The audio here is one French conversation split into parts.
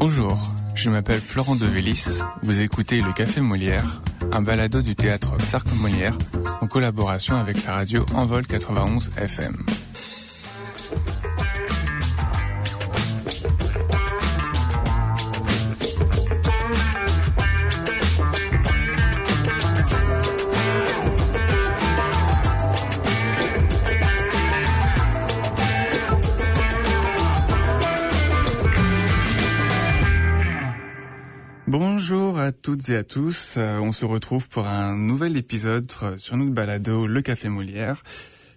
Bonjour, je m'appelle Florent Devélis. Vous écoutez Le Café Molière, un balado du théâtre Cercle Molière en collaboration avec la radio Envol 91 FM. Toutes et à tous. Euh, on se retrouve pour un nouvel épisode sur notre balado Le Café Molière.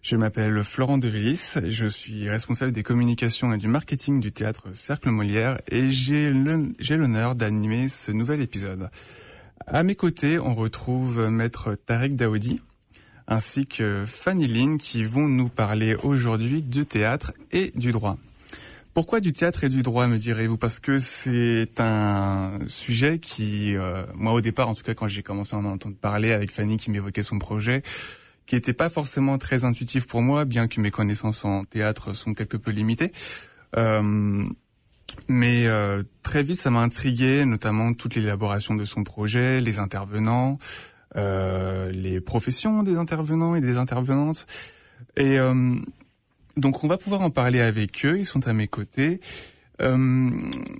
Je m'appelle Florent Devillis, je suis responsable des communications et du marketing du théâtre Cercle Molière et j'ai l'honneur d'animer ce nouvel épisode. À mes côtés, on retrouve maître Tarek Daoudi ainsi que Fanny Lynn qui vont nous parler aujourd'hui du théâtre et du droit. Pourquoi du théâtre et du droit, me direz-vous? Parce que c'est un sujet qui, euh, moi au départ, en tout cas quand j'ai commencé à en entendre parler avec Fanny qui m'évoquait son projet, qui n'était pas forcément très intuitif pour moi, bien que mes connaissances en théâtre sont quelque peu limitées. Euh, mais euh, très vite, ça m'a intrigué, notamment toute l'élaboration de son projet, les intervenants, les professions des intervenants et des intervenantes. Et donc on va pouvoir en parler avec eux, ils sont à mes côtés. Euh,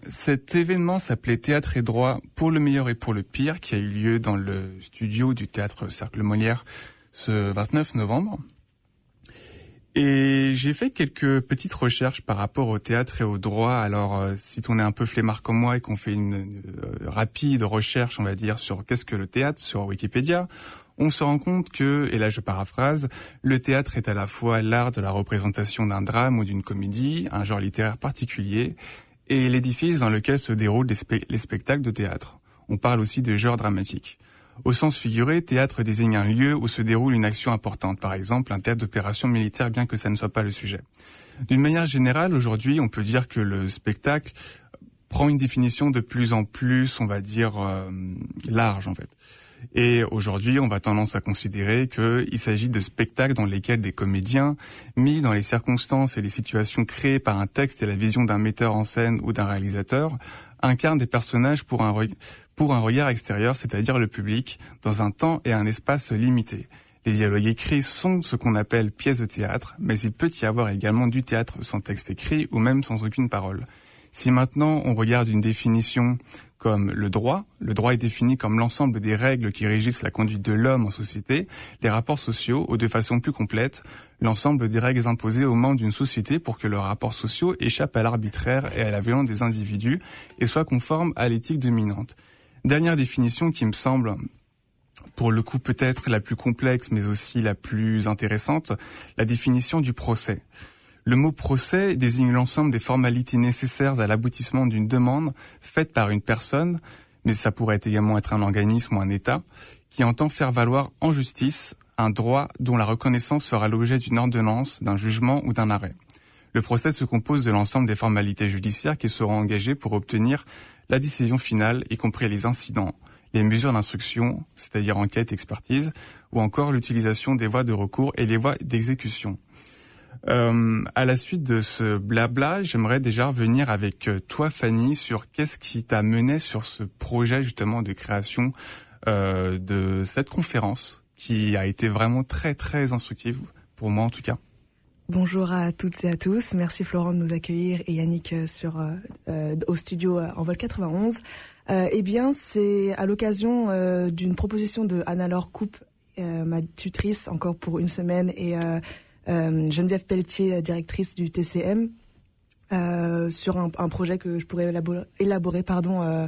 cet événement s'appelait Théâtre et droit pour le meilleur et pour le pire, qui a eu lieu dans le studio du théâtre Cercle Molière ce 29 novembre. Et j'ai fait quelques petites recherches par rapport au théâtre et au droit. Alors, euh, si on est un peu flemmard comme moi et qu'on fait une, euh, rapide recherche, on va dire, sur qu'est-ce que le théâtre sur Wikipédia, on se rend compte que, et là je paraphrase, le théâtre est à la fois l'art de la représentation d'un drame ou d'une comédie, un genre littéraire particulier, et l'édifice dans lequel se déroulent les, spectacles de théâtre. On parle aussi de genre dramatique. Au sens figuré, théâtre désigne un lieu où se déroule une action importante, par exemple un théâtre d'opération militaire, bien que ça ne soit pas le sujet. D'une manière générale, aujourd'hui, on peut dire que le spectacle prend une définition de plus en plus, on va dire, euh, large en fait. Et aujourd'hui, on va tendance à considérer qu'il s'agit de spectacles dans lesquels des comédiens, mis dans les circonstances et les situations créées par un texte et la vision d'un metteur en scène ou d'un réalisateur, incarnent des personnages pour un, regard extérieur, c'est-à-dire le public, dans un temps et un espace limité. Les dialogues écrits sont ce qu'on appelle pièces de théâtre, mais il peut y avoir également du théâtre sans texte écrit ou même sans aucune parole. Si maintenant on regarde une définition comme le droit. Le droit est défini comme l'ensemble des règles qui régissent la conduite de l'homme en société, les rapports sociaux, ou de façon plus complète, l'ensemble des règles imposées aux membres d'une société pour que leurs rapports sociaux échappent à l'arbitraire et à la violence des individus et soient conformes à l'éthique dominante. Dernière définition qui me semble pour le coup peut-être la plus complexe mais aussi la plus intéressante, la définition du procès. Le mot procès désigne l'ensemble des formalités nécessaires à l'aboutissement d'une demande faite par une personne, mais ça pourrait également être un organisme ou un État, qui entend faire valoir en justice un droit dont la reconnaissance fera l'objet d'une ordonnance, d'un jugement ou d'un arrêt. Le procès se compose de l'ensemble des formalités judiciaires qui seront engagées pour obtenir la décision finale, y compris les incidents, les mesures d'instruction, c'est-à-dire enquête, expertise, ou encore l'utilisation des voies de recours et les voies d'exécution. Euh, à la suite de ce blabla, j'aimerais déjà revenir avec euh, toi, Fanny, sur qu'est-ce qui t'a mené sur ce projet justement de création euh, de cette conférence qui a été vraiment très très instructive pour moi en tout cas. Bonjour à toutes et à tous. Merci Florent de nous accueillir et Yannick sur au studio en vol 91. eh bien, c'est à l'occasion d'une proposition de Anna-Laure Coupe, ma tutrice, encore pour une semaine, et euh, Geneviève Pelletier, directrice du TCM, euh, sur un, projet que je pourrais élaborer, pardon, euh,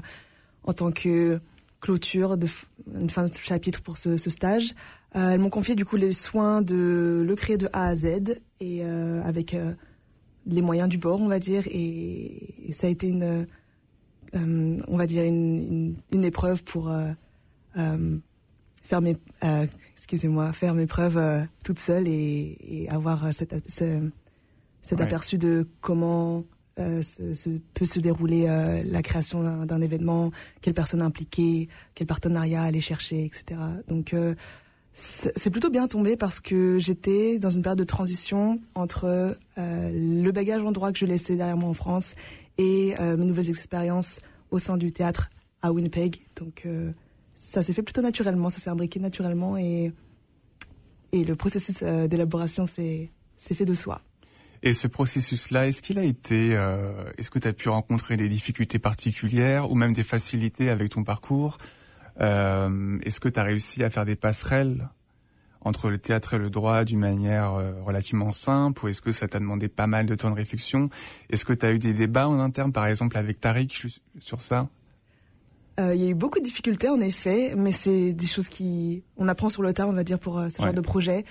en tant que clôture, de, une fin de chapitre pour ce, stage. elles m'ont confié du coup les soins de le créer de A à Z et avec les moyens du bord, on va dire. Et, ça a été une, on va dire une épreuve pour faire mes excusez-moi, faire mes preuves euh, toute seule et, avoir euh, cet, cet aperçu de comment euh, peut se dérouler la création d'un événement, quelles personnes impliquées, quel partenariat aller chercher, etc. Donc c'est plutôt bien tombé parce que j'étais dans une période de transition entre le bagage en droit que je laissais derrière moi en France et mes nouvelles expériences au sein du théâtre à Winnipeg. Donc ça s'est fait plutôt naturellement, ça s'est imbriqué naturellement et, et le processus d'élaboration s'est fait de soi. Et ce processus-là, est-ce qu'il a été, euh, est-ce que tu as pu rencontrer des difficultés particulières ou même des facilités avec ton parcours euh, Est-ce que tu as réussi à faire des passerelles entre le théâtre et le droit d'une manière euh, relativement simple ou est-ce que ça t'a demandé pas mal de temps de réflexion? Est-ce que tu as eu des débats en interne, par exemple avec Tariq sur ça? Il y a eu beaucoup de difficultés en effet, mais c'est des choses qui on apprend sur le tas, on va dire, pour ce genre de projet.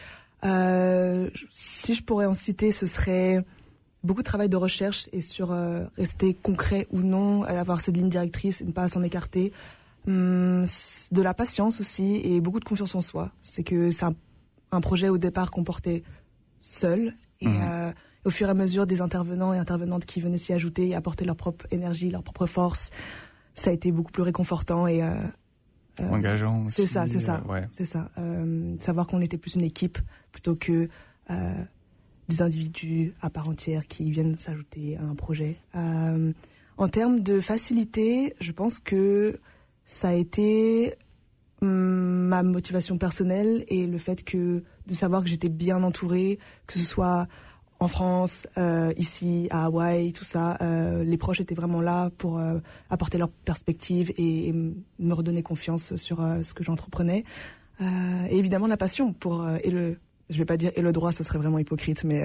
Euh, si je pourrais en citer, ce serait beaucoup de travail de recherche et sur euh, rester concret ou non, avoir cette ligne directrice et ne pas s'en écarter. Hum, de la patience aussi et beaucoup de confiance en soi. C'est que c'est un, projet au départ qu'on portait seul et mmh. euh, au fur et à mesure des intervenants et intervenantes qui venaient s'y ajouter et apporter leur propre énergie, leur propre force, ça a été beaucoup plus réconfortant et euh, engageant C'est ça, c'est ça, euh, c'est ça. Euh, savoir qu'on était plus une équipe plutôt que des individus à part entière qui viennent s'ajouter à un projet. en termes de facilité, je pense que ça a été hum, ma motivation personnelle et le fait que de savoir que j'étais bien entourée, que ce soit en France, euh, ici à Hawaï, tout ça, euh, les proches étaient vraiment là pour euh, apporter leur perspective et, me redonner confiance sur ce que j'entreprenais. et évidemment la passion pour et le, je vais pas dire et le droit, ce serait vraiment hypocrite, mais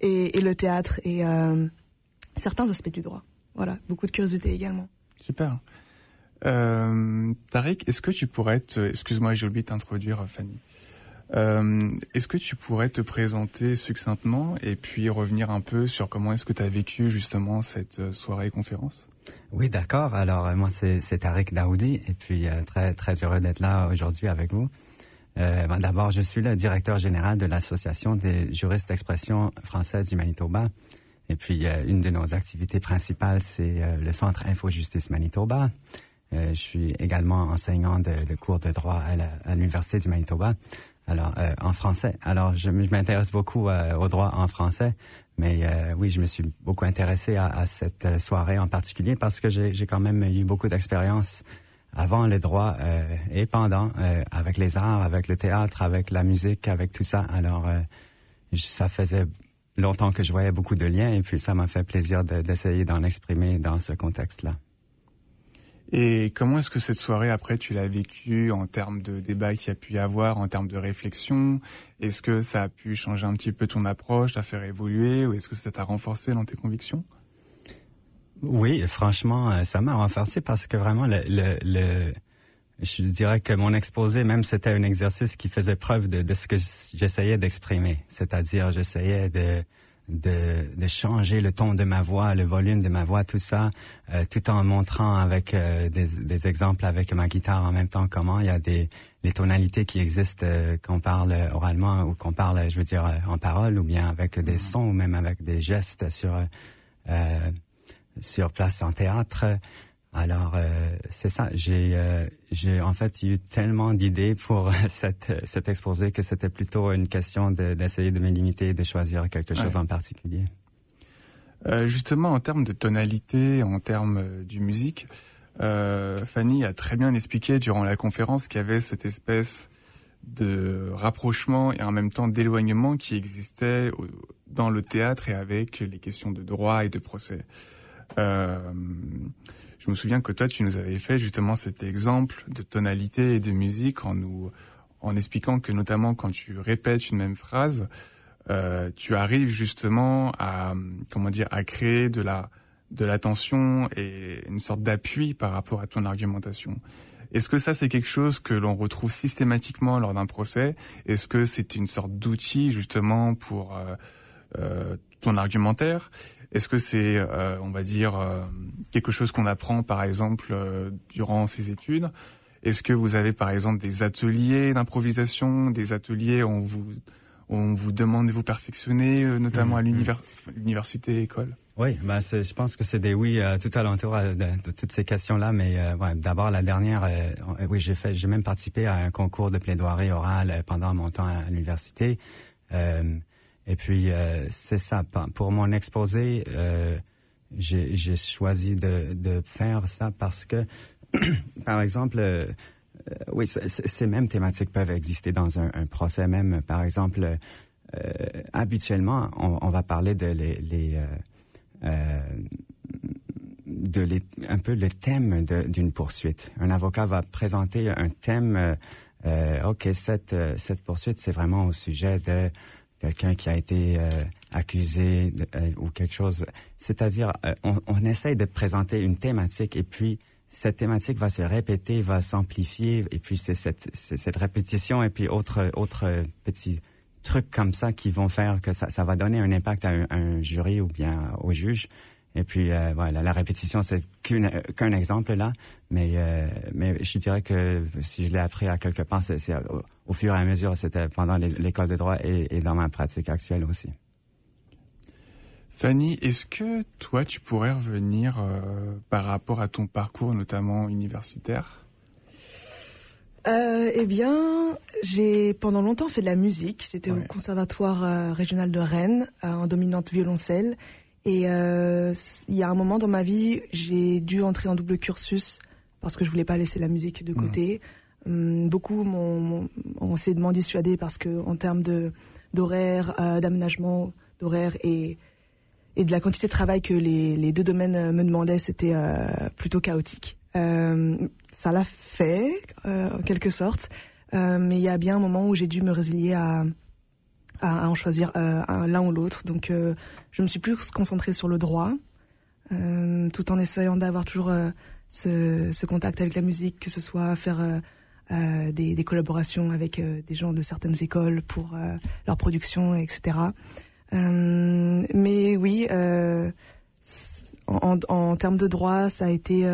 et, le théâtre et certains aspects du droit. Voilà, beaucoup de curiosité également. Super. Tariq, est-ce que tu pourrais te, excuse-moi, j'ai oublié de t'introduire, Fanny. Euh, est-ce que tu pourrais te présenter succinctement et puis revenir un peu sur comment est-ce que tu as vécu justement cette euh, soirée conférence? Oui, d'accord. Alors euh, moi c'est Tariq Daoudi et puis très très heureux d'être là aujourd'hui avec vous. Ben, D'abord, je suis le directeur général de l'association des juristes d'expression française du Manitoba. Et puis, une de nos activités principales, c'est le Centre Info Justice Manitoba. je suis également enseignant de cours de droit à l'Université du Manitoba. Alors, euh, en français. Alors, je, m'intéresse beaucoup euh, au droit en français, mais euh, oui, je me suis beaucoup intéressé à, à cette soirée en particulier parce que j'ai quand même eu beaucoup d'expérience avant le droit et pendant avec les arts, avec le théâtre, avec la musique, avec tout ça. Alors, ça faisait longtemps que je voyais beaucoup de liens et puis ça m'a fait plaisir d'essayer d'en exprimer dans ce contexte-là. Et comment est-ce que cette soirée, après, tu l'as vécue en termes de débat qu'il y a pu y avoir, en termes de réflexion? Est-ce que ça a pu changer un petit peu ton approche, t'a faire évoluer, ou est-ce que ça t'a renforcé dans tes convictions? Oui, franchement, euh, ça m'a renforcé parce que vraiment, je dirais que mon exposé, même, c'était un exercice qui faisait preuve de ce que j'essayais d'exprimer. C'est-à-dire, j'essayais de de, de, changer le ton de ma voix, le volume de ma voix, tout ça, euh, tout en montrant avec euh, des, des, exemples avec ma guitare en même temps comment il y a des les tonalités qui existent euh, qu'on parle oralement ou qu'on parle, je veux dire, en parole ou bien avec des mm-hmm. sons ou même avec des gestes sur sur place en théâtre. Alors euh, c'est ça. J'ai euh, j'ai en fait eu tellement d'idées pour cette cet exposé que c'était plutôt une question d'essayer de, me limiter et de choisir quelque chose en particulier. Euh, justement, en termes de tonalité, en termes du musique, Fanny a très bien expliqué durant la conférence qu'il y avait cette espèce de rapprochement et en même temps d'éloignement qui existait dans le théâtre et avec les questions de droit et de procès. Euh, je me souviens que toi, tu nous avais fait justement cet exemple de tonalité et de musique en nous, en expliquant que notamment quand tu répètes une même phrase, euh, tu arrives justement à, comment dire, à créer de la, de l'attention et une sorte d'appui par rapport à ton argumentation. Est-ce que ça c'est quelque chose que l'on retrouve systématiquement lors d'un procès? Est-ce que c'est une sorte d'outil justement pour euh, euh, ton argumentaire? Est-ce que c'est, euh, on va dire, euh, quelque chose qu'on apprend, par exemple, euh, durant ses études? Est-ce que vous avez, par exemple, des ateliers d'improvisation, des ateliers où on vous, on vous demande de vous perfectionner, notamment à mmh, mmh. l'université, école? Oui, ben je pense que c'est des oui tout alentour de, de, toutes ces questions-là, mais d'abord la dernière, oui j'ai fait, j'ai même participé à un concours de plaidoirie orale pendant mon temps à l'université. Et puis, euh, c'est ça. Pour mon exposé, euh, j'ai choisi de, de, faire ça parce que, par exemple, euh, oui, ces mêmes thématiques peuvent exister dans un, un procès même. Par exemple, euh, habituellement, on, on, va parler de les, les euh, de les, un peu le thème d'une poursuite. Un avocat va présenter un thème. Euh, ok, cette cette poursuite, c'est vraiment au sujet de quelqu'un qui a été euh, accusé euh, ou quelque chose. C'est-à-dire, euh, on, on, essaye de présenter une thématique et puis cette thématique va se répéter, va s'amplifier et puis c'est cette, cette répétition et puis autre autre petits trucs comme ça qui vont faire que ça, ça va donner un impact à un, un jury ou bien au juge. Et puis euh, voilà, la répétition c'est qu'un exemple là, mais euh, mais je dirais que si je l'ai appris à quelque part, c'est au, au, fur et à mesure, c'était pendant l'école de droit et, et, dans ma pratique actuelle aussi. Fanny, est-ce que toi tu pourrais revenir euh, par rapport à ton parcours, notamment universitaire? Euh, eh bien, j'ai pendant longtemps fait de la musique. J'étais ouais. au conservatoire euh, régional de Rennes euh, en dominante violoncelle et euh, il y a un moment dans ma vie, j'ai dû entrer en double cursus parce que je voulais pas laisser la musique de côté. Mmh. Hum, beaucoup m'ont essayé de m'en dissuader parce que en termes de d'horaire, euh, d'aménagement d'horaire et et de la quantité de travail que les, les deux domaines me demandaient, c'était euh, plutôt chaotique. Euh, ça l'a fait euh, en quelque sorte, euh, mais il y a bien un moment où j'ai dû me résilier à à, en choisir euh, l'un ou l'autre. Donc, euh, je me suis plus concentrée sur le droit, euh, tout en essayant d'avoir toujours ce, ce, contact avec la musique, que ce soit faire des, des, collaborations avec des gens de certaines écoles pour leur production, etc. mais oui, en, en, termes de droit, ça a été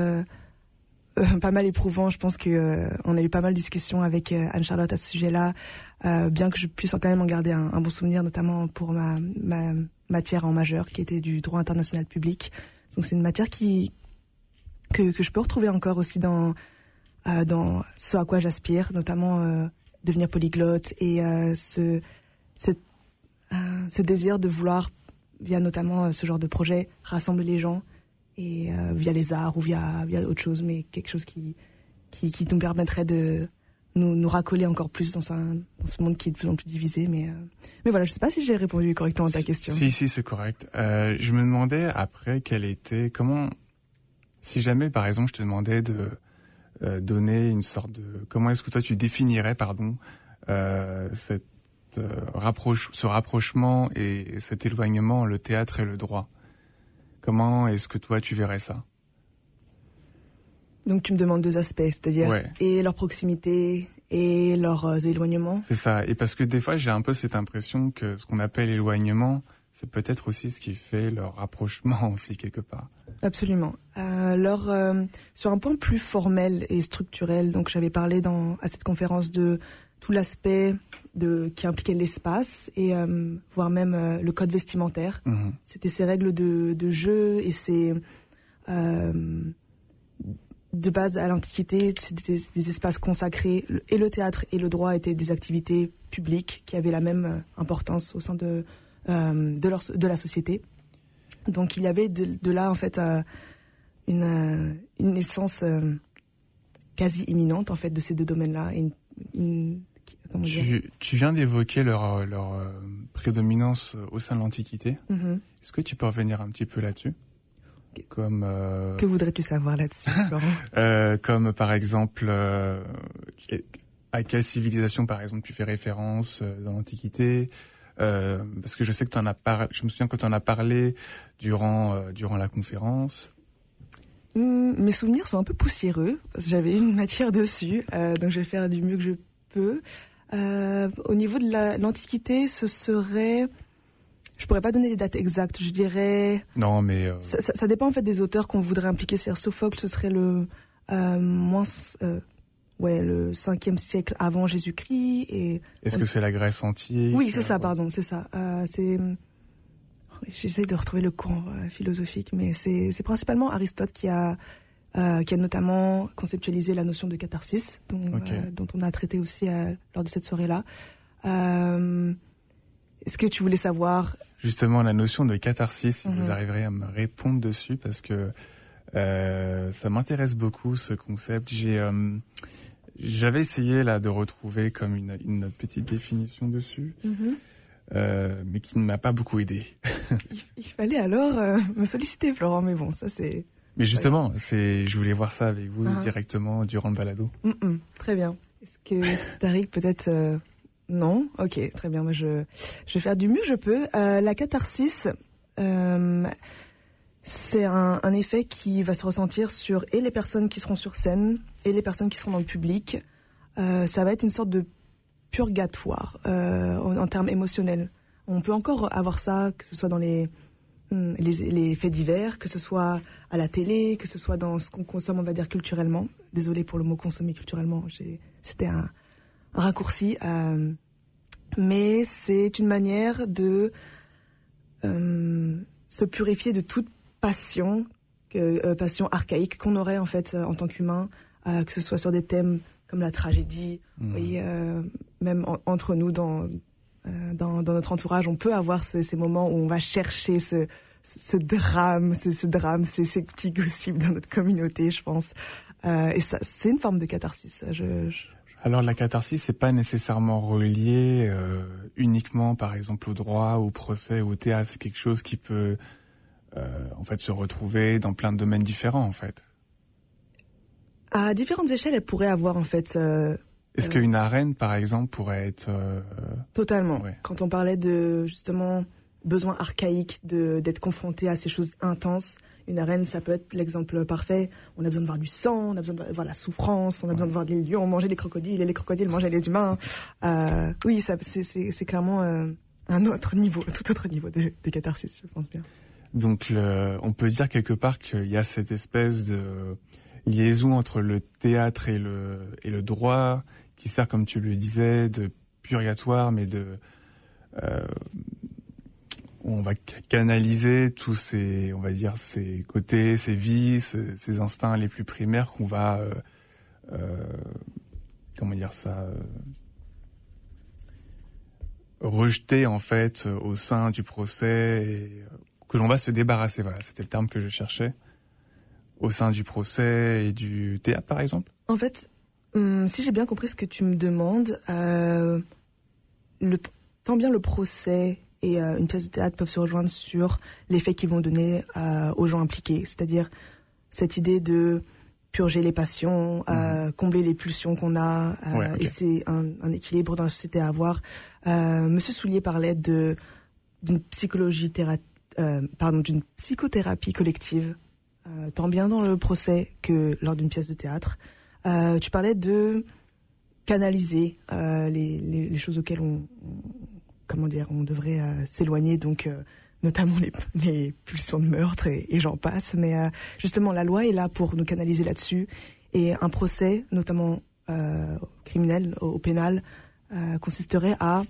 euh, pas mal éprouvant. Je pense que euh, on a eu pas mal de discussions avec euh, Anne Charlotte à ce sujet-là, bien que je puisse quand même en garder un, bon souvenir, notamment pour ma, ma matière en majeur, qui était du droit international public. Donc c'est une matière qui que, je peux retrouver encore aussi dans dans ce à quoi j'aspire, notamment devenir polyglotte et ce ce désir de vouloir via notamment ce genre de projet rassembler les gens et euh, via les arts ou via, via autre chose, mais quelque chose qui, qui, qui nous permettrait de nous, nous racoler encore plus dans, un, dans ce monde qui est de plus en plus divisé. Mais, euh, mais voilà, je sais pas si j'ai répondu correctement à ta question. Si, si, c'est correct. Euh, je me demandais après quelle était, comment, si jamais par exemple je te demandais de donner une sorte de, comment est-ce que toi tu définirais, pardon, cette rapproche, ce rapprochement et cet éloignement, le théâtre et le droit? Comment est-ce que toi tu verrais ça? Donc tu me demandes deux aspects, c'est-à-dire ouais. et leur proximité et leurs euh, éloignements. C'est ça. Et parce que des fois j'ai un peu cette impression que ce qu'on appelle éloignement, c'est peut-être aussi ce qui fait leur rapprochement aussi quelque part. Absolument. Euh, leur, euh, sur un point plus formel et structurel, donc j'avais parlé dans, à cette conférence de tout l'aspect de qui impliquait l'espace et euh, voire même euh, le code vestimentaire. -hmm. C'était ces règles de, de jeu et ces euh, de base à l'Antiquité, c'était des, des, espaces consacrés et le théâtre et le droit étaient des activités publiques qui avaient la même euh, importance au sein de de, leur, de la société. Donc il y avait de, de là en fait une, une naissance quasi imminente en fait de ces deux domaines-là et une, une tu, tu, viens d'évoquer leur, leur euh, prédominance au sein de l'Antiquité. Mm -hmm. Est-ce que tu peux revenir un petit peu là-dessus comme euh... Que voudrais-tu savoir là-dessus, Laurent euh, Comme par exemple, euh, à quelle civilisation, par exemple, tu fais référence dans l'Antiquité Parce que je sais que tu en as parlé. Je me souviens que tu en as parlé durant durant la conférence. Mmh, mes souvenirs sont un peu poussiéreux parce que j'avais une matière dessus, donc je vais faire du mieux que je Euh, au niveau de l'Antiquité, ce serait... Je pourrais pas donner les dates exactes, je dirais... Non, mais... Euh... Ça, ça, ça, dépend en fait des auteurs qu'on voudrait impliquer. C'est-à-dire Sophocle, ce serait le... Euh, moins... ouais, le 5e siècle avant Jésus-Christ. et Est-ce que c'est la Grèce antique? Oui, c'est ça, pardon, c'est ça. c'est... J'essaie de retrouver le courant philosophique, mais c'est principalement Aristote qui a... Euh, qui a notamment conceptualisé la notion de catharsis, dont, okay. euh, dont on a traité aussi euh, lors de cette soirée-là. Est-ce que tu voulais savoir justement la notion de catharsis, si vous Mhm. arriverez à me répondre dessus, parce que ça m'intéresse beaucoup ce concept. J'ai, j'avais essayé là de retrouver comme une, une petite définition dessus, Mhm. mais qui ne m'a pas beaucoup aidé. il, il fallait alors me solliciter, Florent, mais bon, ça c'est... Mais justement, c'est, je voulais voir ça avec vous Ah. directement durant le balado. Mm, mm, très bien. Est-ce que Tariq peut-être... euh, Non? Ok, très bien. Moi, je, je vais faire du mieux que je peux. Euh, la catharsis, euh, c'est un, un effet qui va se ressentir sur et les personnes qui seront sur scène et les personnes qui seront dans le public. Euh, ça va être une sorte de purgatoire euh, en, en termes émotionnels. On peut encore avoir ça, que ce soit dans les, les, les faits divers, que ce soit à la télé, que ce soit dans ce qu'on consomme, on va dire, culturellement. Désolée pour le mot consommer culturellement, c'était un, un raccourci. euh, mais c'est une manière de euh, se purifier de toute passion, euh, passion archaïque qu'on aurait en fait en tant qu'humain, que ce soit sur des thèmes comme la tragédie, euh, même en- entre nous dans, dans dans notre entourage, on peut avoir ce- ces moments où on va chercher ce ce drame, ce, ce drame, ces, ces petits gossips dans notre communauté, je pense. Euh, et ça, c'est une forme de catharsis. Je, je- Alors la catharsis, c'est pas nécessairement relié euh, uniquement, par exemple, au droit, au procès, au théâtre. C'est quelque chose qui peut, euh, en fait, se retrouver dans plein de domaines différents, en fait. À différentes échelles, elle pourrait avoir en fait euh, Est-ce Euh. qu'une arène, par exemple, pourrait être euh, totalement. Ouais. Quand on parlait de justement besoin archaïque de d'être confronté à ces choses intenses, une arène, ça peut être l'exemple parfait. On a besoin de voir du sang, on a besoin de voir la souffrance, on a besoin de voir des lions manger des crocodiles et les crocodiles manger les humains. Euh, oui, c'est, clairement euh, un autre niveau, tout autre niveau de, de catharsis, je pense bien. Donc, le, on peut dire quelque part qu'il y a cette espèce de liaison entre le théâtre et le, et le droit, qui sert, comme tu le disais, de purgatoire, mais de... Euh, on va ca- canaliser tous ces, on va dire, ces côtés, ces vices, ces instincts les plus primaires qu'on va, euh, euh, comment dire ça, rejeter en fait au sein du procès que l'on va se débarrasser. Voilà, c'était le terme que je cherchais. Au sein du procès et du théâtre, par exemple. En fait, hum, si j'ai bien compris ce que tu me demandes, euh, le, tant bien le procès et euh, une pièce de théâtre peuvent se rejoindre sur l'effet qu'ils vont donner euh, aux gens impliqués. C'est-à-dire cette idée de purger les passions, euh, combler les pulsions qu'on a. Ouais. Et c'est un, un équilibre dans la société à avoir. Monsieur Soulier parlait de d'une psychologie théra- pardon d'une psychothérapie collective, tant bien dans le procès que lors d'une pièce de théâtre. Euh, tu parlais de canaliser euh, les, les, les choses auxquelles on, on- comment dire on devrait euh, s'éloigner donc notamment les, les pulsions de meurtre et, et j'en passe mais justement la loi est là pour nous canaliser là-dessus et un procès notamment criminel au, au pénal consisterait à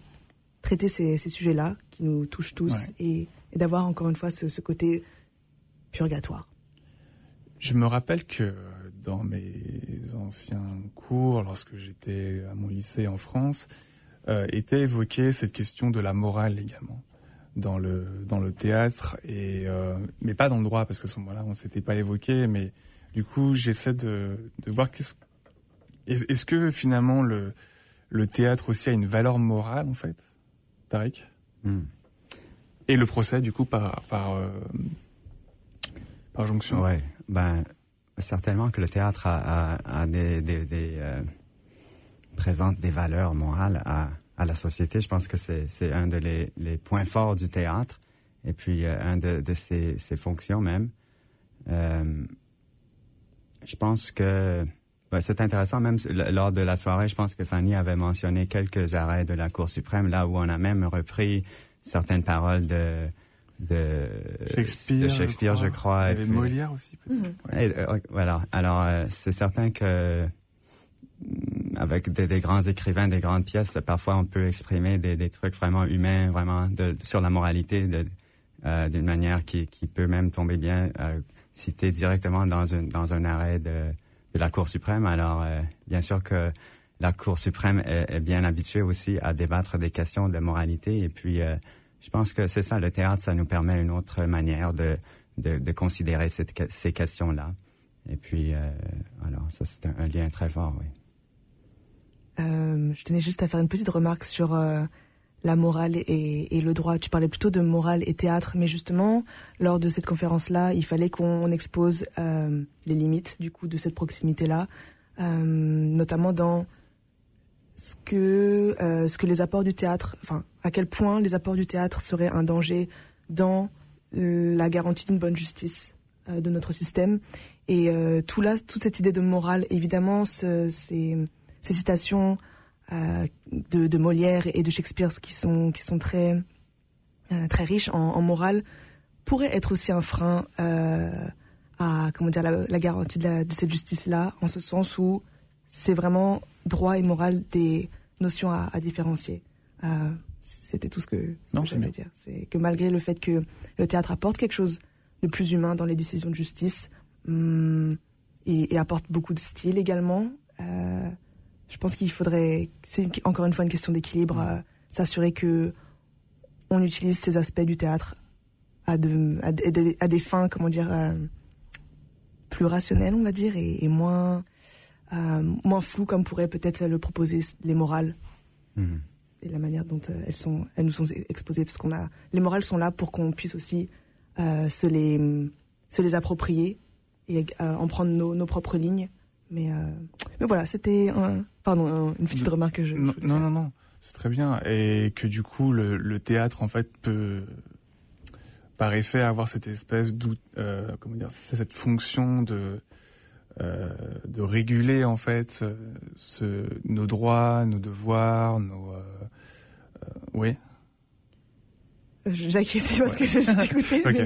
traiter ces, ces sujets-là qui nous touchent tous Ouais. et, et d'avoir encore une fois ce, ce côté purgatoire. Je me rappelle que dans mes anciens cours, lorsque j'étais à mon lycée en France, euh, était évoquée cette question de la morale également dans le dans le théâtre et euh, mais pas dans le droit parce qu'à ce moment-là on s'était pas évoqué mais du coup j'essaie de de voir qu'est-ce est- est-ce que finalement le le théâtre aussi a une valeur morale en fait Tariq? Hmm. et le procès du coup par par euh, par jonction Ouais, ben certainement que le théâtre a, des, des, euh, présente des valeurs morales à, la société. Je pense que c'est un de les, points forts du théâtre et puis euh, un de, ses, fonctions même. Euh, je pense que ben, c'est intéressant même lors de la soirée. Je pense que Fanny avait mentionné quelques arrêts de la Cour suprême là où on a même repris certaines paroles de de Shakespeare, de Shakespeare, je crois. Il y et avait puis- Molière aussi peut-être. Et, euh, voilà. Alors, euh, c'est certain que mm, avec des, des grands écrivains, des grandes pièces, parfois on peut exprimer des, des trucs vraiment humains, vraiment de, sur la moralité, euh, d'une manière qui, qui peut même tomber bien euh, citée directement dans, une, dans un arrêt de, de la Cour suprême. Alors, euh, bien sûr que la Cour suprême est, est bien habituée aussi à débattre des questions de moralité. Et puis, euh, je pense que c'est ça, le théâtre, ça nous permet une autre manière de, de, considérer ces questions-là. Et puis, euh, alors, ça, c'est un, lien très fort, oui. Euh, je tenais juste à faire une petite remarque sur euh, la morale et, et, le droit. Tu parlais plutôt de morale et théâtre, mais justement, lors de cette conférence-là, il fallait qu'on expose les limites, du coup, de cette proximité-là, notamment dans ce que, euh, ce que les apports du théâtre, enfin, à quel point les apports du théâtre seraient un danger dans la garantie d'une bonne justice euh, de notre système. Et euh, tout là, toute cette idée de morale, évidemment, ce, ces, ces, citations de, de, Molière et de Shakespeare qui sont, qui sont très, très riches en, morale, pourraient être aussi un frein à comment dire, la, garantie de cette justice-là, en ce sens où c'est vraiment droit et morale des notions à, à différencier. Euh, c'était tout ce que, ce que j'allais dire. C'est que malgré le fait que le théâtre apporte quelque chose de plus humain dans les décisions de justice hum, et, et, apporte beaucoup de style également, euh, je pense qu'il faudrait, c'est encore une fois une question d'équilibre, euh, s'assurer que on utilise ces aspects du théâtre à, de, à, des, à des fins, comment dire, plus rationnelles, on va dire, et, et moins moins flou comme pourrait peut-être le proposer les morales mmh. et la manière dont euh, elles sont elles nous sont exposées parce qu'on a les morales sont là pour qu'on puisse aussi euh, se les se les approprier et euh, en prendre nos, nos, propres lignes mais euh, mais voilà c'était un, pardon une petite remarque que je non non non, non. c'est très bien et que du coup le, le théâtre en fait peut par effet avoir cette espèce d'out euh, comment dire cette fonction de euh, de réguler en fait ce, ce, nos droits, nos devoirs, nos euh, euh, oui. J'acquiesce parce que j'ai écouté. okay.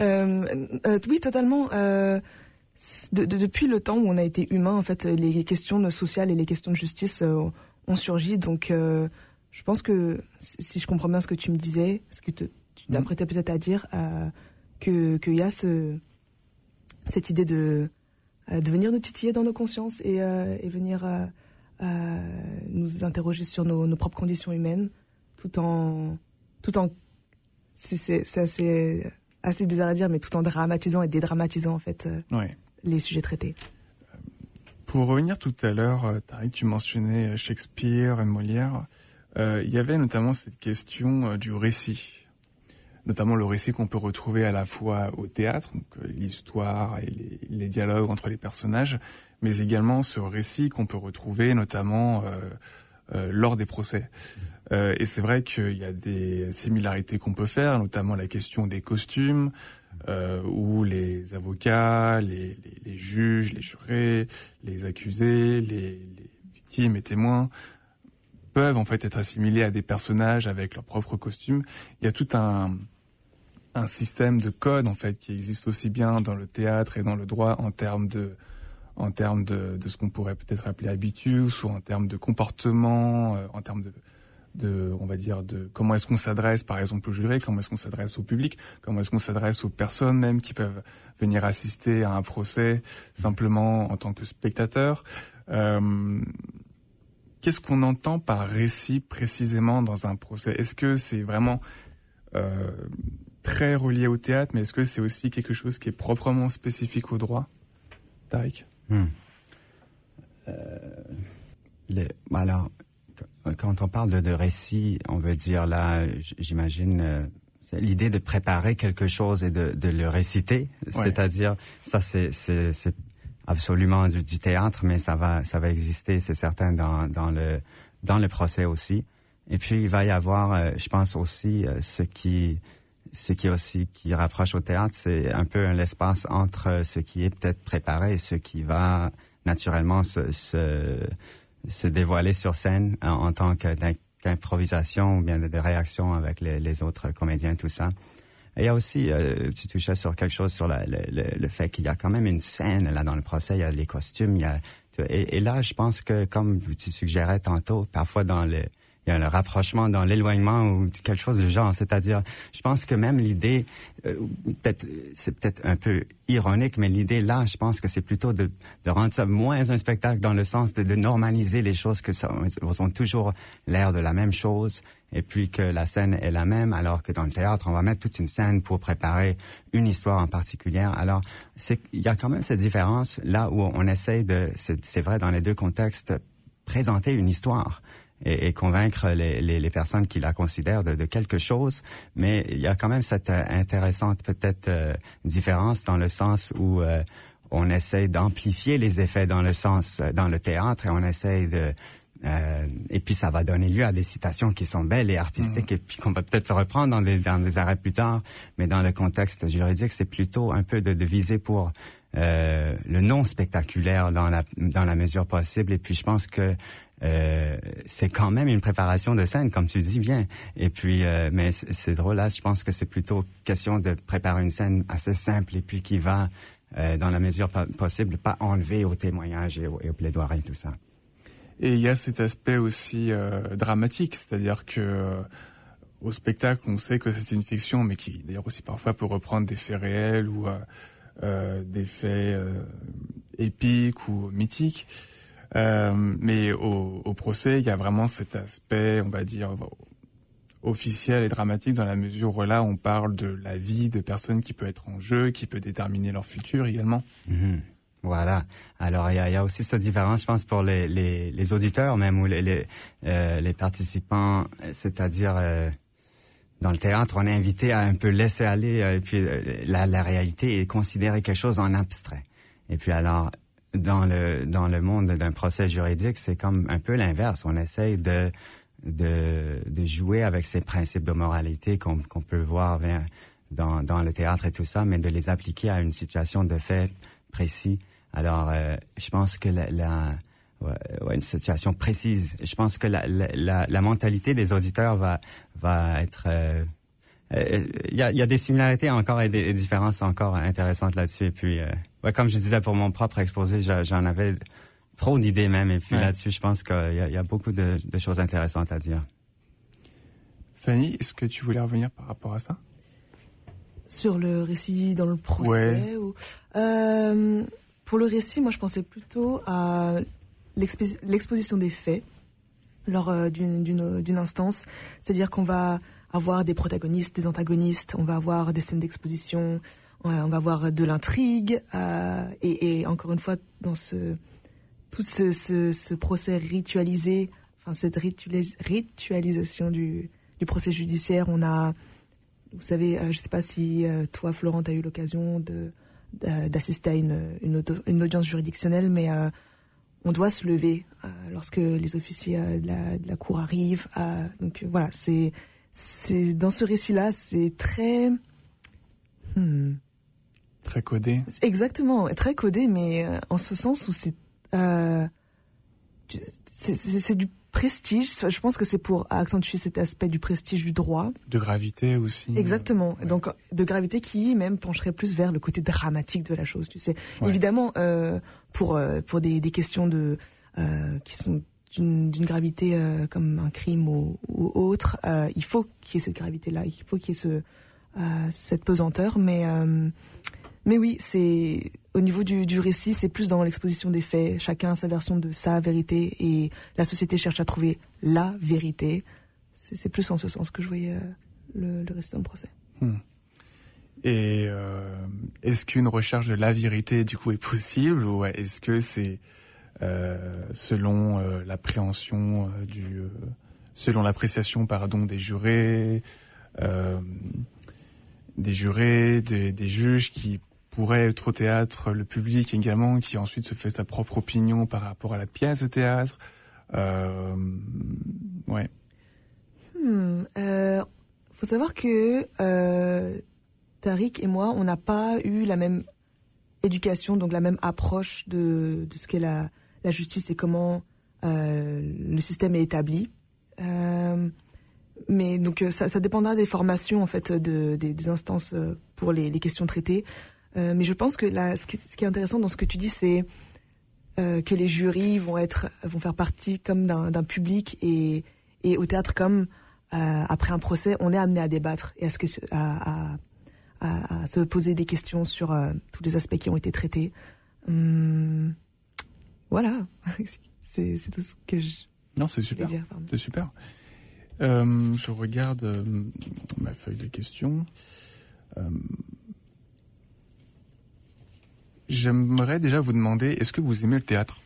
euh, oui, totalement. De, de, depuis le temps où on a été humain, en fait, les questions sociales et les questions de justice ont surgi. Donc, je pense que si je comprends bien ce que tu me disais, ce que te, tu t'apprêtais mmh. peut-être à dire, que qu'il y a ce cette idée de euh, de venir nous titiller dans nos consciences et, euh, et venir euh, nous interroger sur nos, nos, propres conditions humaines, tout en, tout en, c'est assez, assez bizarre à dire, mais tout en dramatisant et dédramatisant en fait ouais. les sujets traités. Pour revenir tout à l'heure, Tariq, tu mentionnais Shakespeare et Molière. Euh, il y avait notamment cette question euh, du récit notamment le récit qu'on peut retrouver à la fois au théâtre, donc euh, l'histoire et les, dialogues entre les personnages, mais également ce récit qu'on peut retrouver notamment euh, euh, lors des procès. Et c'est vrai qu'il y a des similarités qu'on peut faire, notamment la question des costumes, où les avocats, les, les, les, juges, les jurés, les accusés, les, victimes et témoins peuvent en fait être assimilés à des personnages avec leur propre costume. Il y a tout un, un système de code en fait qui existe aussi bien dans le théâtre et dans le droit en termes de en termes de, de ce qu'on pourrait peut-être appeler habitus ou en termes de comportement, euh, en termes de, de, on va dire, de comment est-ce qu'on s'adresse, par exemple, au juré, comment est-ce qu'on s'adresse au public, comment est-ce qu'on s'adresse aux personnes même qui peuvent venir assister à un procès simplement en tant que spectateur. Euh, Qu'est-ce qu'on entend par récit précisément dans un procès? Est-ce que c'est vraiment euh, très relié au théâtre, mais est-ce que c'est aussi quelque chose qui est proprement spécifique au droit Tariq? Hmm. euh, Alors, quand on parle de, de, récit, on veut dire là, j'imagine, euh, l'idée de préparer quelque chose et de, de le réciter, ouais. c'est-à-dire, ça c'est absolument du, du, théâtre, mais ça va, ça va exister, c'est certain, dans, dans, le, dans le procès aussi. Et puis, il va y avoir, euh, je pense aussi, euh, ce qui ce qui aussi qui rapproche au théâtre, c'est un peu l'espace entre ce qui est peut-être préparé et ce qui va naturellement se, se, se dévoiler sur scène en, en tant qu'improvisation ou bien de, de, réaction avec les, les, autres comédiens, tout ça. Et il y a aussi, euh, tu touchais sur quelque chose sur la, le, fait qu'il y a quand même une scène là dans le procès, il y a les costumes, il y a et, et là, je pense que comme tu suggérais tantôt, parfois dans le il y a le rapprochement dans l'éloignement ou quelque chose du genre. C'est-à-dire, je pense que même l'idée, euh, peut-être, c'est peut-être un peu ironique, mais l'idée là, je pense que c'est plutôt de, de, rendre ça moins un spectacle dans le sens de, de normaliser les choses que ça ont toujours l'air de la même chose et puis que la scène est la même, alors que dans le théâtre, on va mettre toute une scène pour préparer une histoire en particulier. Alors, c'est, il y a quand même cette différence là où on essaye de, c'est vrai dans les deux contextes, présenter une histoire et, et convaincre les, les, les, personnes qui la considèrent de, de, quelque chose. Mais il y a quand même cette euh, intéressante peut-être euh, différence dans le sens où euh, on essaie d'amplifier les effets dans le sens dans le théâtre et on essaie de euh, et puis ça va donner lieu à des citations qui sont belles et artistiques mmh. et puis qu'on va peut-être reprendre dans des, dans des arrêts plus tard. Mais dans le contexte juridique, c'est plutôt un peu de, de viser pour euh, le non spectaculaire dans la dans la mesure possible. Et puis je pense que euh, c'est quand même une préparation de scène, comme tu dis bien. Et puis, euh, mais c'est drôle là. Je pense que c'est plutôt question de préparer une scène assez simple et puis qui va, euh, dans la mesure possible, pas enlever au témoignage et au, et au plaidoirie tout ça. Et il y a cet aspect aussi euh, dramatique, c'est-à-dire que euh, au spectacle, on sait que c'est une fiction, mais qui d'ailleurs aussi parfois peut reprendre des faits réels ou des faits épiques ou mythiques. Mais au, procès, il y a vraiment cet aspect, on va dire, officiel et dramatique dans la mesure où là, on parle de la vie de personnes qui peut être en jeu, qui peut déterminer leur futur également. Mm-hmm. Voilà. Alors, il y a, aussi cette différence, je pense, pour les, auditeurs même ou les, euh, participants, c'est-à-dire euh, dans le théâtre, on est invité à un peu laisser aller euh, et puis euh, la, la réalité et considérer quelque chose en abstrait. Et puis alors, dans le dans le monde d'un procès juridique, c'est comme un peu l'inverse. On essaye de de, de jouer avec ces principes de moralité qu'on peut voir dans, dans le théâtre et tout ça, mais de les appliquer à une situation de fait précis alors, euh, je pense que la, la une situation précise. Je pense que la, la, la, mentalité des auditeurs va va être euh, il y, a, y, a, des similarités encore et des, différences encore intéressantes là-dessus. Et puis, euh, ouais, comme je disais pour mon propre exposé, j'en avais trop d'idées même. Et puis ouais. là-dessus, je pense qu'il y, y, a beaucoup de, de, choses intéressantes à dire. Fanny, est-ce que tu voulais revenir par rapport à ça? Sur le récit dans le procès ou, euh, pour le récit, moi, je pensais plutôt à l'exposition des faits lors euh, d'une instance. C'est-à-dire qu'on va avoir des protagonistes, des antagonistes, on va avoir des scènes d'exposition, on va avoir de l'intrigue. Euh, et, encore une fois, dans ce, tout ce, procès ritualisé, enfin cette ritualis ritualisation du, procès judiciaire, on a, vous savez, euh, je ne sais pas si euh, toi, Florent, tu as eu l'occasion d'assister à une, audience juridictionnelle, mais euh, on doit se lever euh, lorsque les officiers euh, de la, de, la, cour arrivent. donc voilà, c'est c'est dans ce récit-là, c'est très hmm, très codé. Exactement, très codé, mais en ce sens où c'est c'est du prestige. Je pense que c'est pour accentuer cet aspect du prestige du droit. De gravité aussi. Exactement. Ouais. Donc de gravité qui même pencherait plus vers le côté dramatique de la chose. Tu sais. Ouais. Évidemment, euh, pour euh, pour des, des questions de euh, qui sont d'une gravité euh, comme un crime ou, autre, euh, il faut qu'il y ait cette gravité-là. Il faut qu'il y ait ce euh, cette pesanteur. Mais mais oui, c'est au niveau du, récit, c'est plus dans l'exposition des faits. Chacun a sa version de sa vérité et la société cherche à trouver la vérité. C'est plus en ce sens que je voyais le, le reste dans le procès. Hmm. Et est-ce qu'une recherche de la vérité du coup est possible ou est-ce que c'est selon euh, l'appréhension euh, du, euh, selon l'appréciation pardon des jurés, des jurés, des, juges qui pourrait être au théâtre, le public également, qui ensuite se fait sa propre opinion par rapport à la pièce de théâtre. Euh, ouais. Hmm, euh, faut savoir que euh, Tariq et moi, on n'a pas eu la même éducation, donc la même approche de, de ce qu'est la, la justice et comment euh, le système est établi. Euh, mais donc ça, ça dépendra des formations en fait de, des, instances pour les, questions traitées. Euh, mais je pense que ce qui, est intéressant dans ce que tu dis, c'est euh, que les jurys vont être, vont faire partie comme d'un public et, Et au théâtre, comme après un procès, on est amené à débattre et à, se, à, se poser des questions sur tous les aspects qui ont été traités. Hum, voilà, c'est tout ce que je. Non, c'est super. C'est super. Euh, je regarde euh, ma feuille de questions. Euh, j'aimerais déjà vous demander, est-ce que vous aimez le théâtre?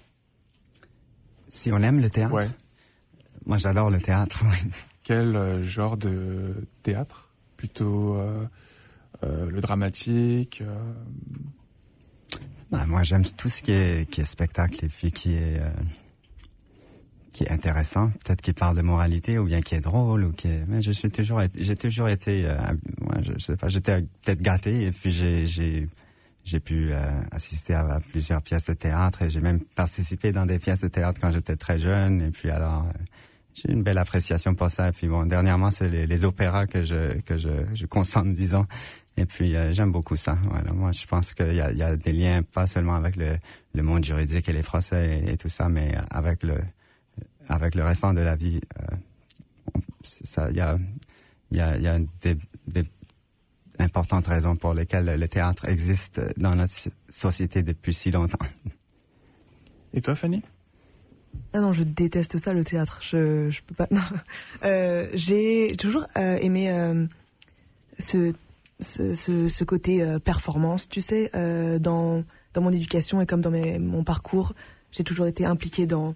Si on aime le théâtre? Ouais. Moi, j'adore le théâtre. Quel genre de théâtre? Plutôt le dramatique bah, Moi, j'aime tout ce qui est, qui est spectacle et puis qui est qui est intéressant, peut-être qui parle de moralité ou bien qui est drôle ou qui est... je suis toujours j'ai toujours été euh, je, sais pas j'étais peut-être gâté et puis j'ai j'ai j'ai pu euh, assister à, plusieurs pièces de théâtre et j'ai même participé dans des pièces de théâtre quand j'étais très jeune. Et puis alors euh, j'ai une belle appréciation pour ça. Et puis bon dernièrement c'est les, opéras que je que je, consomme disons. Et puis j'aime beaucoup ça. Voilà. Moi je pense qu'il y a, il y a des liens pas seulement avec le, le monde juridique et les procès et tout ça mais avec le avec le restant de la vie. Euh, il y a, a, y a des, des, importantes raisons pour lesquelles le théâtre existe dans notre société depuis si longtemps. Et toi, Fanny? Ah non, je déteste ça, le théâtre. Je, je peux pas. Euh, j'ai toujours euh, aimé euh, ce, ce, ce, côté euh, performance, tu sais, dans, dans mon éducation et comme dans mes, mon parcours, j'ai toujours été impliquée dans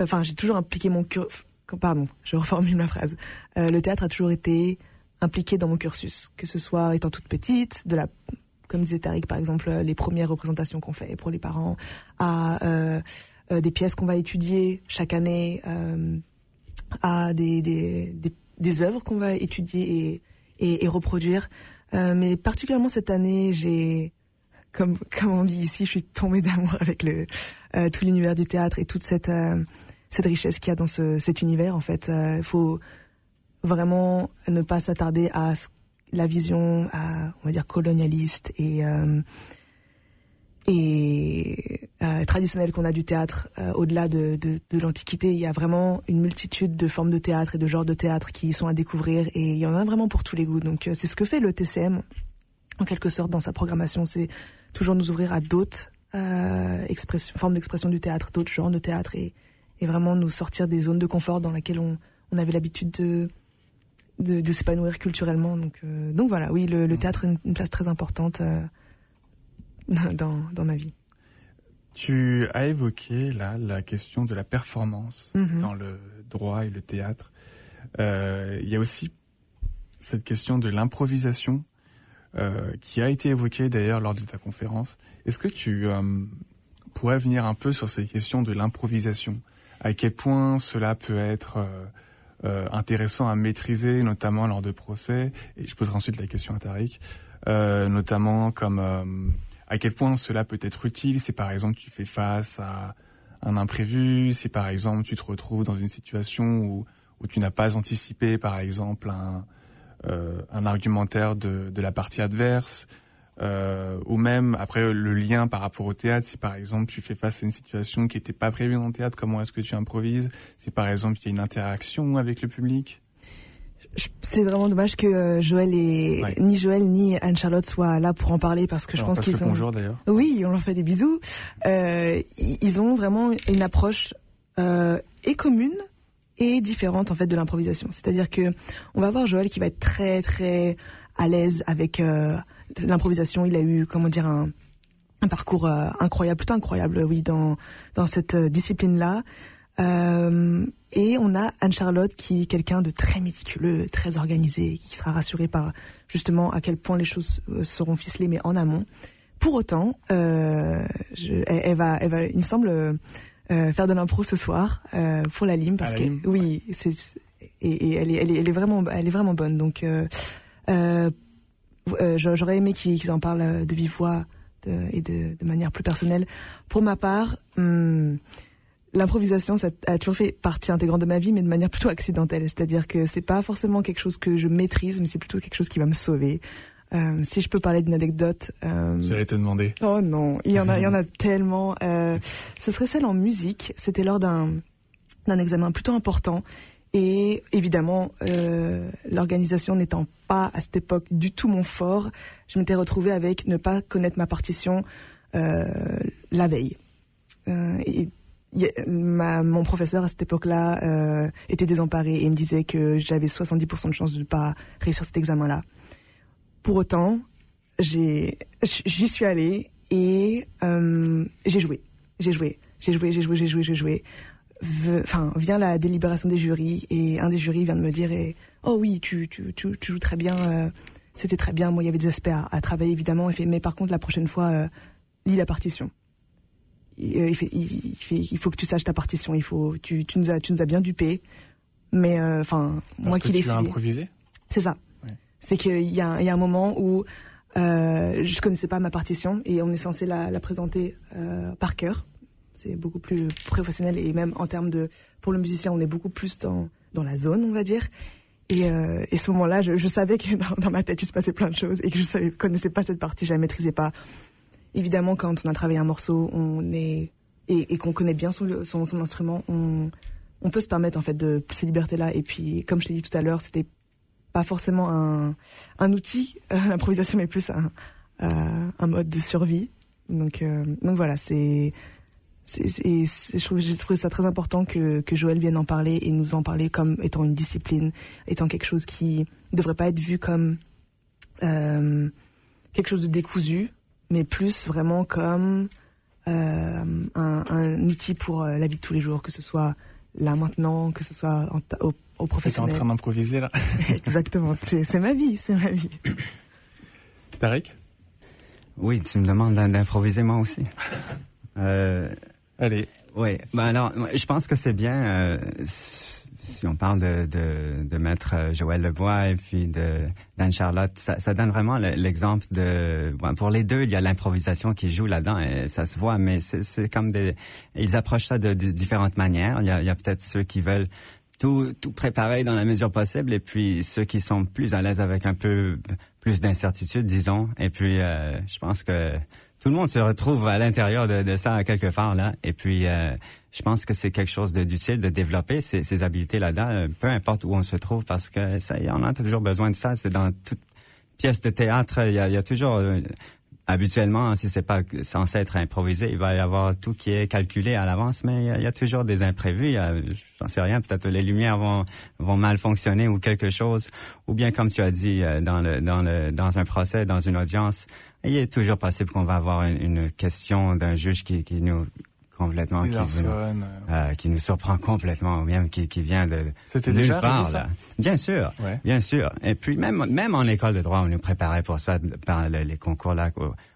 enfin, j'ai toujours impliqué mon cursus. Pardon, je reformule ma phrase. Le théâtre a toujours été impliqué dans mon cursus, que ce soit étant toute petite, de la, comme disait Tariq par exemple, les premières représentations qu'on fait pour les parents, à des pièces qu'on va étudier chaque année, à des, des, des, des œuvres qu'on va étudier et, et, et reproduire. mais particulièrement cette année, j'ai comme comme on dit ici, je suis tombée d'amour avec le tout l'univers du théâtre et toute cette cette richesse qu'il y a dans ce, cet univers. En fait, il euh, faut vraiment ne pas s'attarder à la vision, à, on va dire colonialiste et euh, et euh, traditionnelle qu'on a du théâtre au-delà de, de, de l'Antiquité. Il y a vraiment une multitude de formes de théâtre et de genres de théâtre qui sont à découvrir et il y en a vraiment pour tous les goûts. Donc c'est ce que fait le TCM en quelque sorte dans sa programmation, c'est toujours nous ouvrir à d'autres euh, formes d'expression du théâtre, d'autres genres de théâtre et, et vraiment nous sortir des zones de confort dans lesquelles on, on avait l'habitude de, de, de s'épanouir culturellement. Donc, euh, donc voilà, oui, le, le théâtre a une, place très importante euh, dans, dans ma vie. Tu as évoqué là la question de la performance mm-hmm. dans le droit et le théâtre. Euh, il y a aussi cette question de l'improvisation euh, qui a été évoquée d'ailleurs lors de ta conférence. Est-ce que tu euh, pourrais venir un peu sur ces questions de l'improvisation? À quel point cela peut être intéressant à maîtriser, notamment lors de procès? Et je poserai ensuite la question à Tariq, notamment comme à quel point cela peut être utile. Si par exemple tu fais face à un imprévu, si par exemple tu te retrouves dans une situation où, tu n'as pas anticipé par exemple un, un argumentaire de, de la partie adverse, euh, ou même après le lien par rapport au théâtre, si par exemple tu fais face à une situation qui n'était pas prévue dans le théâtre, comment est-ce que tu improvises? Si par exemple il y a une interaction avec le public? C'est vraiment dommage que euh, Joël et ni Joël ni Anne Charlotte soient là pour en parler parce que je pense qu'ils sont. Bonjour d'ailleurs. Oui, on leur fait des bisous. Euh, ils ont vraiment une approche euh, et commune et différente en fait de l'improvisation. C'est-à-dire que on va voir Joël qui va être très très à l'aise avec euh, l'improvisation. Il a eu, comment dire, un, un parcours euh, incroyable, plutôt incroyable, oui, dans dans cette discipline-là. Euh, et on a Anne-Charlotte qui est quelqu'un de très méticuleux, très organisé, qui sera rassuré par justement à quel point les choses seront ficelées, mais en amont. Pour autant, euh, je, elle, va, elle va, il me semble, euh, faire de l'impro ce soir euh, pour la Lime parce que oui, c'est et, et elle, est, elle, est, elle est vraiment, elle est vraiment bonne. Donc euh, euh, j'aurais aimé qu'ils en parlent euh, de vive voix et de, de, manière plus personnelle. Pour ma part, hum, l'improvisation, ça a toujours fait partie intégrante de ma vie, mais de manière plutôt accidentelle. C'est-à-dire que c'est pas forcément quelque chose que je maîtrise, mais c'est plutôt quelque chose qui va me sauver. Euh, si je peux parler d'une anecdote. Euh... J'allais te demander. Oh non, il y en a, il y en a tellement. Euh, ce serait celle en musique. C'était lors d'un d'un examen plutôt important Et évidemment, euh, l'organisation n'étant pas à cette époque du tout mon fort, je m'étais retrouvée avec ne pas connaître ma partition la veille. Mon professeur à cette époque-là euh, était désemparé et me disait que j'avais 70% de chance de ne pas réussir cet examen-là. Pour autant, j'y suis allée et euh, j'ai joué. J'ai joué. J'ai joué, j'ai joué, j'ai joué, j'ai joué enfin, vient la délibération des jurys et un des jurys vient de me dire et, oh oui, tu, joues très bien, euh, c'était très bien. Moi, il y avait des aspects à, travailler évidemment. Mais par contre, la prochaine fois, lis la partition. Euh, il, fait, il, fait, il faut que tu saches ta partition. Il faut, tu, tu nous as, tu nous as bien dupé. Mais enfin, moi qui l'ai su. improvisé. C'est ça. C'est qu'il y y a un moment où euh, je connaissais pas ma partition et on est censé la, la présenter par cœur c'est beaucoup plus professionnel et même en termes de pour le musicien on est beaucoup plus dans dans la zone on va dire et, euh, et ce moment-là je, je, savais que dans, dans, ma tête il se passait plein de choses et que je savais connaissais pas cette partie je la maîtrisais pas évidemment quand on a travaillé un morceau on est et, et qu'on connaît bien son, son, son instrument on on peut se permettre en fait de ces libertés là et puis comme je t'ai dit tout à l'heure c'était pas forcément un, un outil. L'improvisation mais plus un, euh, un mode de survie. Donc euh, donc voilà c'est j'ai trouvé ça très important que, que Joël vienne en parler et nous en parler comme étant une discipline, étant quelque chose qui ne devrait pas être vu comme euh, quelque chose de décousu, mais plus vraiment comme euh, un, un, outil pour euh, la vie de tous les jours, que ce soit là maintenant, que ce soit en, au, au professionnel. Tu en train d'improviser là Exactement, c'est ma vie, c'est ma vie. Tarek Oui, tu me demandes d'improviser moi aussi. Euh, Allez. Oui, ben alors, je pense que c'est bien, euh, si on parle de, de, de Maître euh, Joël Lebois et puis de d'Anne-Charlotte, ça, ça, donne vraiment l'exemple de... pour les deux, il y a l'improvisation qui joue là-dedans et ça se voit, mais c'est comme des... Ils approchent ça de, de différentes manières. Il y a, a peut-être ceux qui veulent tout, tout préparer dans la mesure possible et puis ceux qui sont plus à l'aise avec un peu plus d'incertitude, disons. Et puis, euh, je pense que tout le monde se retrouve à l'intérieur de, de, ça quelque part là. Et puis, euh, je pense que c'est quelque chose d'utile de, développer ces, ces habiletés là-dedans, euh, peu importe où on se trouve, parce que ça, on a toujours besoin de ça. C'est dans toute pièce de théâtre, il y a, il y a toujours euh, habituellement, si c'est pas censé être improvisé, il va y avoir tout qui est calculé à l'avance, mais il y, a, toujours des imprévus. J'en sais rien, peut-être les lumières vont vont mal fonctionner ou quelque chose, ou bien comme tu as dit dans le dans le dans un procès, dans une audience, il est toujours possible qu'on va avoir une, question d'un juge qui, qui nous complètement qui, nous, euh, qui nous surprend complètement ou même qui, qui vient de nulle part là. Bien sûr, bien sûr. Et puis même même en école de droit, on nous préparait pour ça par les concours là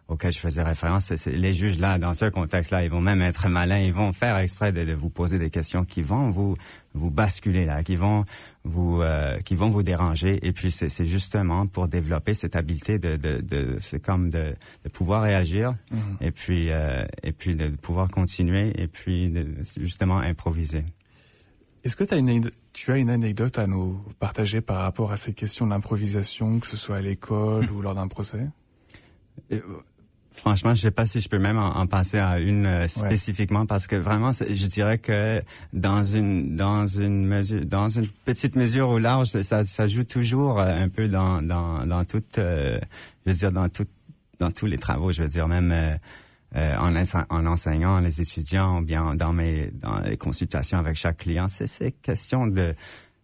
auquel je faisais référence, c'est les juges là, dans ce contexte-là, ils vont même être malins, ils vont faire exprès de, vous poser des questions qui vont vous vous basculer là, qui vont vous euh, qui vont vous déranger. Et puis c'est justement pour développer cette habileté de, de, de c'est comme de, de, pouvoir réagir mhm. et puis euh, et puis de pouvoir continuer et puis de justement improviser. Est-ce que as une, tu as une anecdote à nous partager par rapport à ces questions d'improvisation, que ce soit à l'école ou lors d'un procès? Euh, Franchement, je sais pas si je peux même en, passer à une euh, spécifiquement parce que vraiment, je dirais que dans une dans une mesure, dans une petite mesure ou large, ça, ça joue toujours euh, un peu dans dans dans toute, euh, je veux dire dans tout dans tous les travaux, je veux dire même. en, en, enseignant les étudiants ou bien dans mes dans les consultations avec chaque client, c'est question de,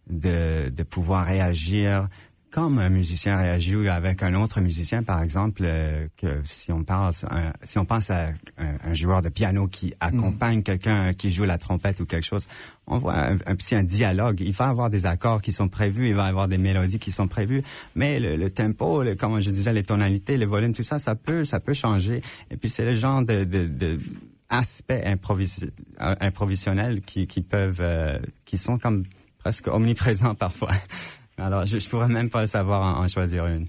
de de pouvoir réagir comme un musicien réagit avec un autre musicien, par exemple, euh, que si on parle, si on pense à un, joueur de piano qui accompagne mm. quelqu'un qui joue la trompette ou quelque chose, on voit un, petit un dialogue. Il va avoir des accords qui sont prévus, il va avoir des mélodies qui sont prévues, mais le, tempo, le, comme je disais, les tonalités, le volume, tout ça, ça peut, ça peut changer. Et puis c'est le genre de, de, de aspects improvis improvisionnels qui, qui peuvent, euh, qui sont comme presque omniprésents parfois. Alors, je, je pourrais même pas savoir en, choisir une.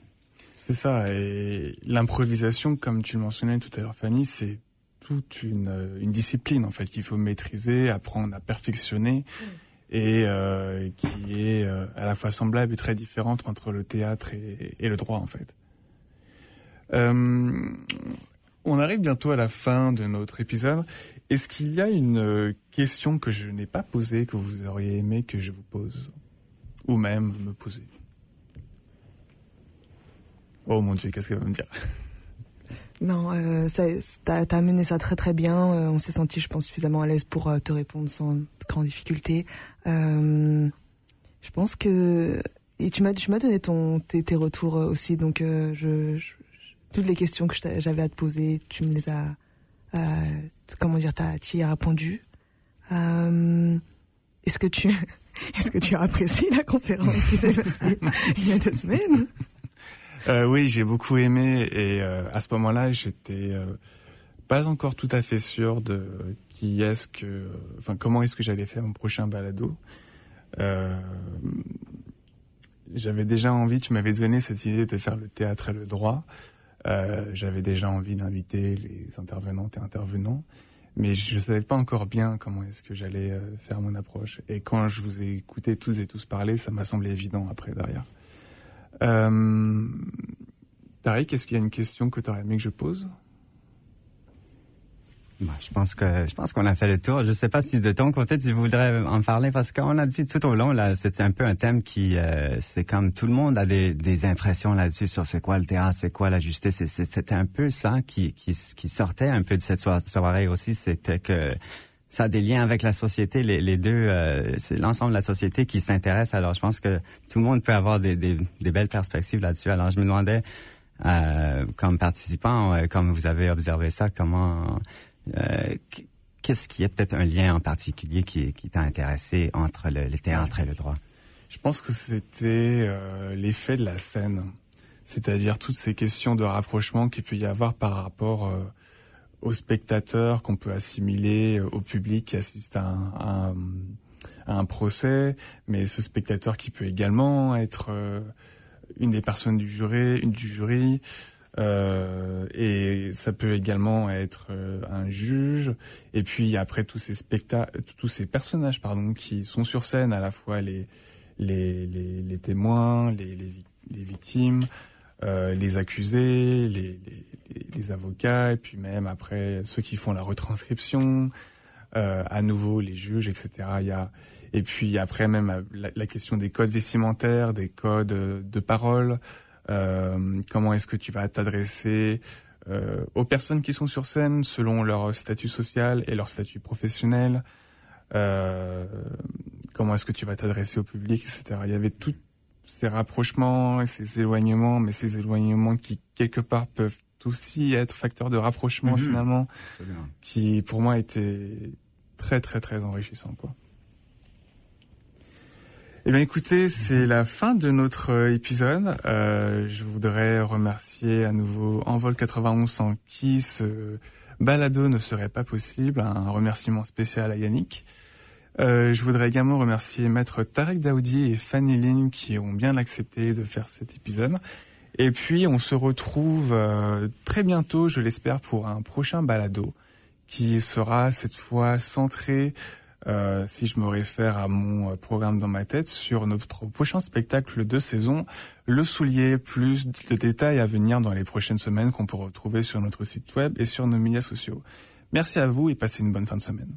C'est ça. Et l'improvisation, comme tu le mentionnais tout à l'heure, Fanny, c'est toute une, une, discipline en fait qu'il faut maîtriser, apprendre à perfectionner et euh, qui est euh, à la fois semblable et très différente entre le théâtre et, et le droit en fait. Euh, On arrive bientôt à la fin de notre épisode. Est-ce qu'il y a une euh, question que je n'ai pas posée, que vous auriez aimé que je vous pose? Ou même me poser Oh mon Dieu, qu'est-ce qu'elle va me dire? Non, euh, t'as as amené ça très très bien. Euh, on s'est senti, je pense, suffisamment à l'aise pour euh, te répondre sans grande difficulté. Euh, je pense que et tu m'as donné ton tes, retours aussi, donc toutes les questions que j'avais à te poser, tu me les as comment dire, tu y as répondu. Est-ce que tu est-ce que tu as apprécié la conférence qui s'est passée il y a deux semaines euh, oui, j'ai beaucoup aimé et euh, à ce moment-là, j'étais euh, pas encore tout à fait sûr de qui est-ce que, enfin, comment est-ce que j'allais faire mon prochain balado. Euh, j'avais déjà envie, tu m'avais donné cette idée de faire le théâtre et le droit. j'avais déjà envie d'inviter les intervenantes et intervenants, mais je savais pas encore bien comment est-ce que j'allais faire mon approche. Et quand je vous ai écouté tous et tous parler, ça m'a semblé évident après derrière. Euh, Tariq, est-ce qu'il y a une question que tu aurais aimé que je pose? Bah, je pense que je pense qu'on a fait le tour. Je sais pas si de ton côté tu voudrais en parler parce qu'on a dit tout au long là, c'était un peu un thème qui euh, c'est comme tout le monde a des, des impressions là-dessus sur c'est quoi le théâtre, c'est quoi la justice. C'était un peu ça qui, qui qui sortait un peu de cette soirée aussi, c'était que ça a des liens avec la société. Les, les deux, euh, c'est l'ensemble de la société qui s'intéresse. Alors, je pense que tout le monde peut avoir des, des, des belles perspectives là-dessus. Alors, je me demandais, euh, comme participant, euh, comme vous avez observé ça, comment, qu'est-ce qui est peut-être un lien en particulier qui, t'a intéressé entre le, théâtre et le droit? Je pense que c'était euh, l'effet de la scène, c'est-à-dire toutes ces questions de rapprochement qu'il peut y avoir par rapport aux spectateurs qu'on peut assimiler euh, au public qui assiste à un, procès, mais ce spectateur qui peut également être euh, une des personnes du jury, une du jury, euh, et ça peut également être euh, un juge. Et puis après tous ces spectacles, tous ces personnages, pardon, qui sont sur scène à la fois les les, les, témoins, les, les, victimes, euh, les accusés, les, les, avocats, et puis même après ceux qui font la retranscription, euh, à nouveau les juges, etc. Il y a, et puis après même euh, la, question des codes vestimentaires, des codes de parole, euh, comment est-ce que tu vas t'adresser euh, aux personnes qui sont sur scène selon leur statut social et leur statut professionnel. Euh, comment est-ce que tu vas t'adresser au public, etc. Il y avait tout, ces rapprochements et ces éloignements, mais ces éloignements qui quelque part peuvent aussi être facteurs de rapprochement mmh, finalement, qui pour moi étaient très très très enrichissants quoi. Eh bien écoutez, c'est la fin de notre euh, épisode. Euh, je voudrais remercier à nouveau Envol 91 sans qui ce balado ne serait pas possible. Un remerciement spécial à Yannick. Euh, je voudrais également remercier Maître Tarek Daoudi et Fanny Lin qui ont bien accepté de faire cet épisode. Et puis on se retrouve euh, très bientôt, je l'espère, pour un prochain balado qui sera cette fois centré, euh, si je me réfère à mon euh, programme dans ma tête, sur notre prochain spectacle de saison, Le Soulier, plus de détails à venir dans les prochaines semaines qu'on peut retrouver sur notre site web et sur nos médias sociaux. Merci à vous et passez une bonne fin de semaine.